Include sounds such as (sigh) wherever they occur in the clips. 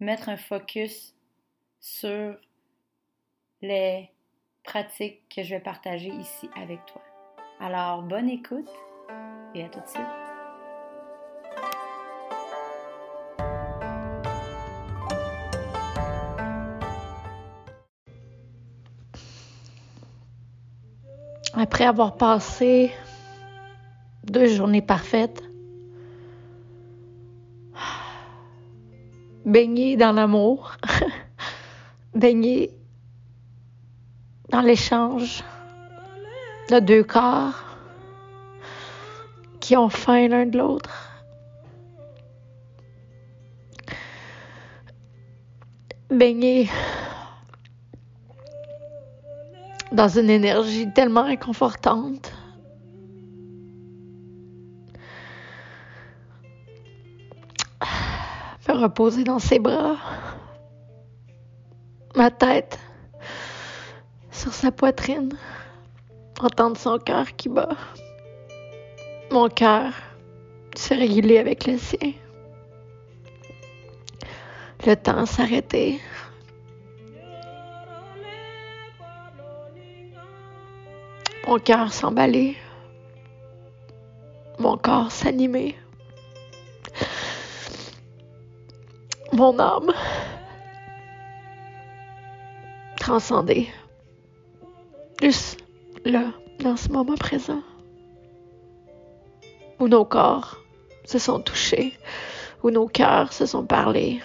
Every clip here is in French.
mettre un focus sur les pratiques que je vais partager ici avec toi. Alors, bonne écoute et à tout de suite. Après avoir passé deux journées parfaites, baigné dans l'amour, (laughs) baigné dans l'échange de deux corps qui ont faim l'un de l'autre. Baigné dans une énergie tellement réconfortante. Reposer dans ses bras, ma tête sur sa poitrine, entendre son cœur qui bat, mon cœur se réguler avec le sien, le temps s'arrêter. Mon cœur s'emballer, mon corps s'animer, mon âme transcender. Juste là, dans ce moment présent, où nos corps se sont touchés, où nos cœurs se sont parlés,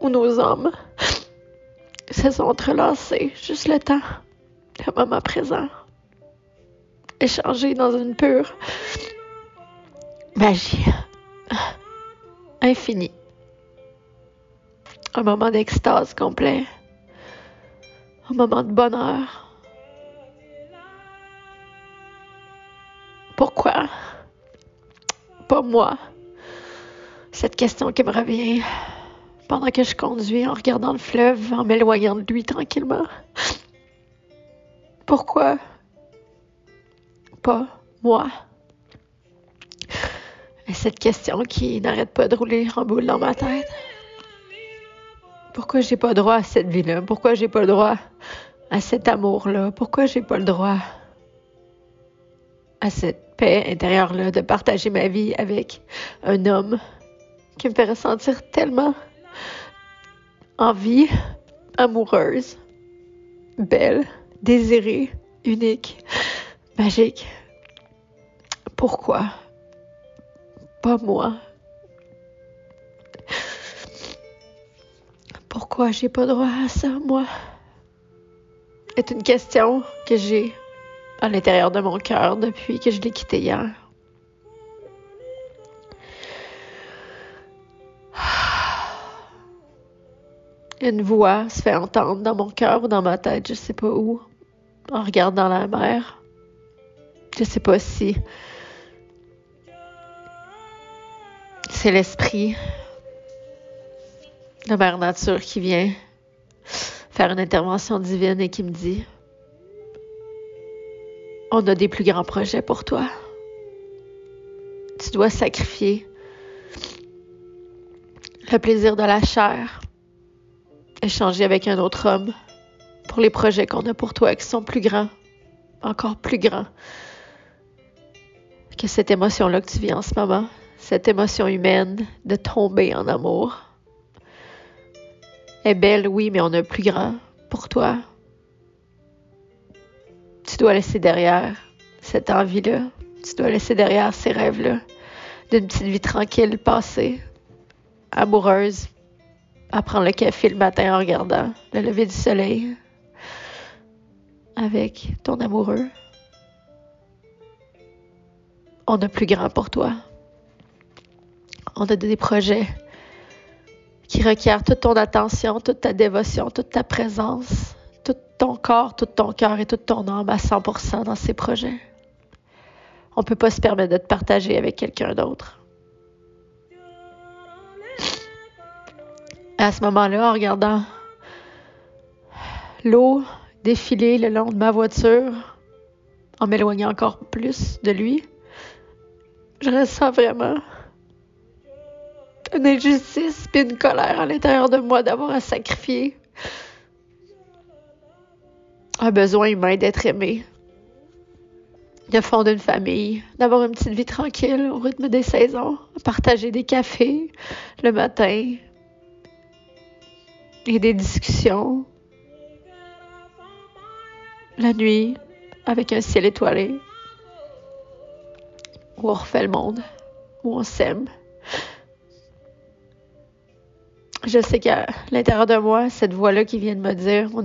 où nos âmes (laughs) se sont entrelacés, juste le temps, le moment présent échanger dans une pure magie (laughs) infinie. Un moment d'extase complet. Un moment de bonheur. Pourquoi? Pas moi? Cette question qui me revient pendant que je conduis en regardant le fleuve, en m'éloignant de lui tranquillement. Pourquoi? pas moi? Et cette question qui n'arrête pas de rouler en boule dans ma tête. Pourquoi j'ai pas droit à cette vie-là? Pourquoi j'ai pas le droit à cet amour-là? Pourquoi j'ai pas le droit à cette paix intérieure-là de partager ma vie avec un homme qui me fait ressentir tellement envie, amoureuse, belle, désirée, unique magique. Pourquoi Pas moi? Pourquoi j'ai pas droit à ça, moi C'est une question que j'ai à l'intérieur de mon cœur depuis que je l'ai quitté hier. (sighs) Une voix se fait entendre dans mon cœur ou dans ma tête, je sais pas où, en regardant la mer. Je sais pas si c'est l'esprit de Mère Nature qui vient faire une intervention divine et qui me dit On a des plus grands projets pour toi. Tu dois sacrifier le plaisir de la chair, échanger avec un autre homme pour les projets qu'on a pour toi qui sont plus grands, encore plus grands que cette émotion-là que tu vis en ce moment, cette émotion humaine de tomber en amour, est belle, oui, mais on a plus grand pour toi. Tu dois laisser derrière cette envie-là. Tu dois laisser derrière ces rêves-là d'une petite vie tranquille passée, amoureuse, à prendre le café le matin en regardant le lever du soleil avec ton amoureux. On a plus grand pour toi. On a des projets qui requièrent toute ton attention, toute ta dévotion, toute ta présence, tout ton corps, tout ton cœur et toute ton âme à 100% dans ces projets. On ne peut pas se permettre de te partager avec quelqu'un d'autre. À ce moment-là, en regardant l'eau défiler le long de ma voiture, en m'éloignant encore plus de lui, je ressens vraiment une injustice et une colère à l'intérieur de moi d'avoir à sacrifier un besoin humain d'être aimé, de fonder une famille, d'avoir une petite vie tranquille au rythme des saisons, partager des cafés le matin et des discussions la nuit avec un ciel étoilé où on refait le monde, où on s'aime. Je sais qu'à l'intérieur de moi, cette voix-là qui vient de me dire a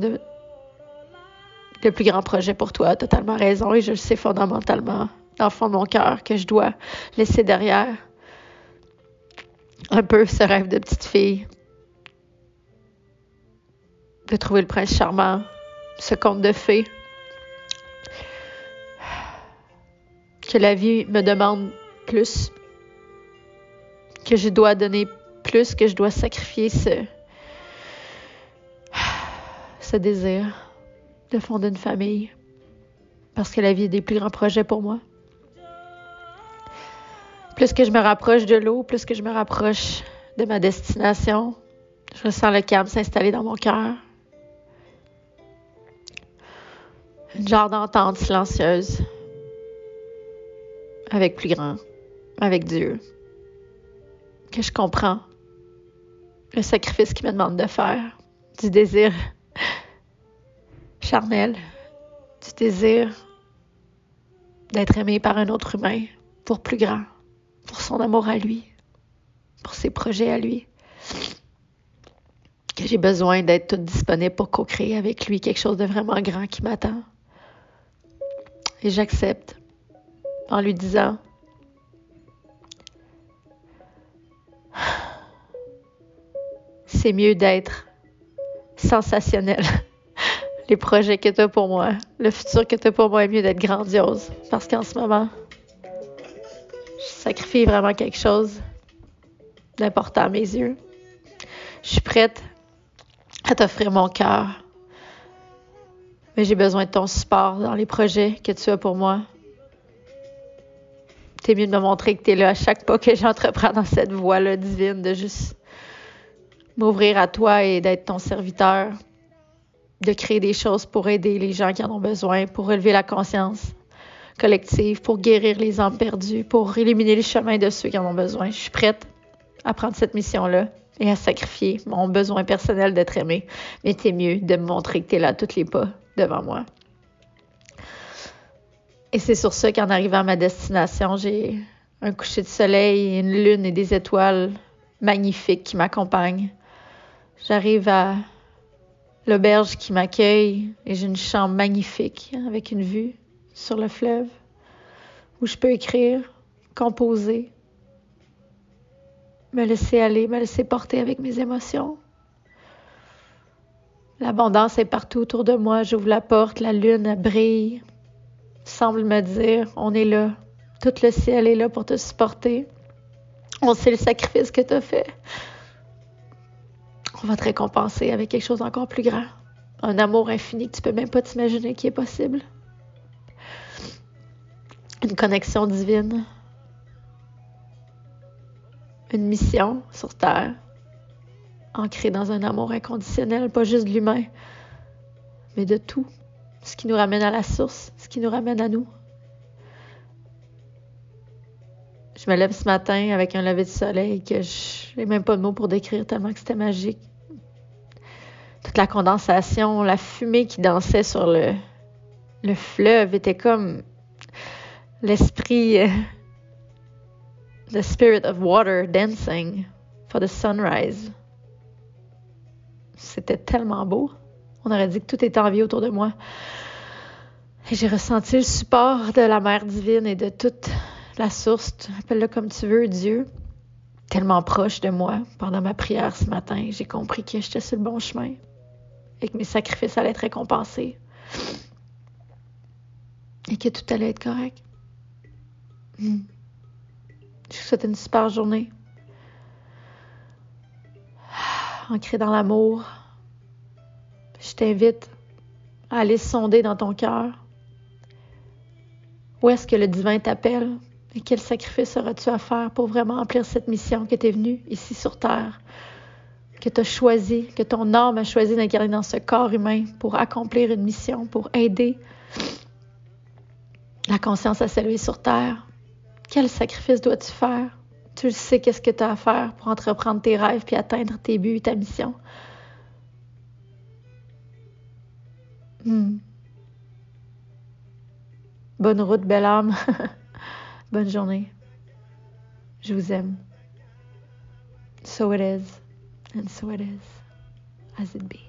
le plus grand projet pour toi, totalement raison, et je le sais fondamentalement, dans le fond de mon cœur, que je dois laisser derrière un peu ce rêve de petite fille, de trouver le prince charmant, ce conte de fées. Que la vie me demande plus, que je dois donner plus, que je dois sacrifier ce, désir de fonder une famille, parce que la vie est des plus grands projets pour moi. Plus que je me rapproche de l'eau, plus que je me rapproche de ma destination, je ressens le calme s'installer dans mon cœur. Une genre d'entente silencieuse avec plus grand, avec Dieu, que je comprends le sacrifice qu'il me demande de faire, du désir charnel, du désir d'être aimé par un autre humain pour plus grand, pour son amour à lui, pour ses projets à lui. Que j'ai besoin d'être toute disponible pour co-créer avec lui quelque chose de vraiment grand qui m'attend. Et j'accepte en lui disant c'est mieux d'être sensationnel. (laughs) Les projets que tu as pour moi, le futur que tu as pour moi est mieux d'être grandiose. Parce qu'en ce moment, je sacrifie vraiment quelque chose d'important à mes yeux. Je suis prête à t'offrir mon cœur. Mais j'ai besoin de ton support dans les projets que tu as pour moi. T'es mieux de me montrer que tu es là à chaque pas que j'entreprends dans cette voie-là divine de juste m'ouvrir à toi et d'être ton serviteur, de créer des choses pour aider les gens qui en ont besoin, pour relever la conscience collective, pour guérir les âmes perdues, pour éliminer les chemins de ceux qui en ont besoin. Je suis prête à prendre cette mission-là et à sacrifier mon besoin personnel d'être aimé. Mais t'es mieux de me montrer que t'es là tous les pas devant moi. Et c'est sur ça qu'en arrivant à ma destination, j'ai un coucher de soleil, une lune et des étoiles magnifiques qui m'accompagnent. J'arrive à l'auberge qui m'accueille et j'ai une chambre magnifique avec une vue sur le fleuve où je peux écrire, composer, me laisser aller, me laisser porter avec mes émotions. L'abondance est partout autour de moi. J'ouvre la porte, la lune brille, semble me dire, on est là. Tout le ciel est là pour te supporter. On sait le sacrifice que tu as fait on va te récompenser avec quelque chose d'encore plus grand. Un amour infini que tu peux même pas t'imaginer qui est possible. Une connexion divine. Une mission sur Terre. Ancrée dans un amour inconditionnel, pas juste de l'humain, mais de tout. Ce qui nous ramène à la source, ce qui nous ramène à nous. Je me lève ce matin avec un lever de soleil que je n'ai même pas de mots pour décrire tellement que c'était magique. toute la condensation, la fumée qui dansait sur le, le fleuve était comme l'esprit, euh, the spirit of water dancing for the sunrise. C'était tellement beau. On aurait dit que tout était en vie autour de moi. Et j'ai ressenti le support de la Mère divine et de toute la source, appelle-le comme tu veux, Dieu, tellement proche de moi pendant ma prière ce matin. J'ai compris que j'étais sur le bon chemin et que mes sacrifices allaient être récompensés et que tout allait être correct. Hmm. Je vous souhaite une super journée. Ancré dans l'amour. Je t'invite à aller sonder dans ton cœur. Où est-ce que le divin t'appelle? Et quel sacrifice auras-tu à faire pour vraiment remplir cette mission que tu es venu ici sur Terre, que tu as choisi, que ton âme a choisi d'incarner dans ce corps humain pour accomplir une mission, pour aider la conscience à s'élever sur Terre? Quel sacrifice dois-tu faire? Tu sais qu'est-ce que tu as à faire pour entreprendre tes rêves puis atteindre tes buts ta mission. Hmm. Bonne route, belle âme. (laughs) Bonne journée. Je vous aime. So it is, and so it is, as it be.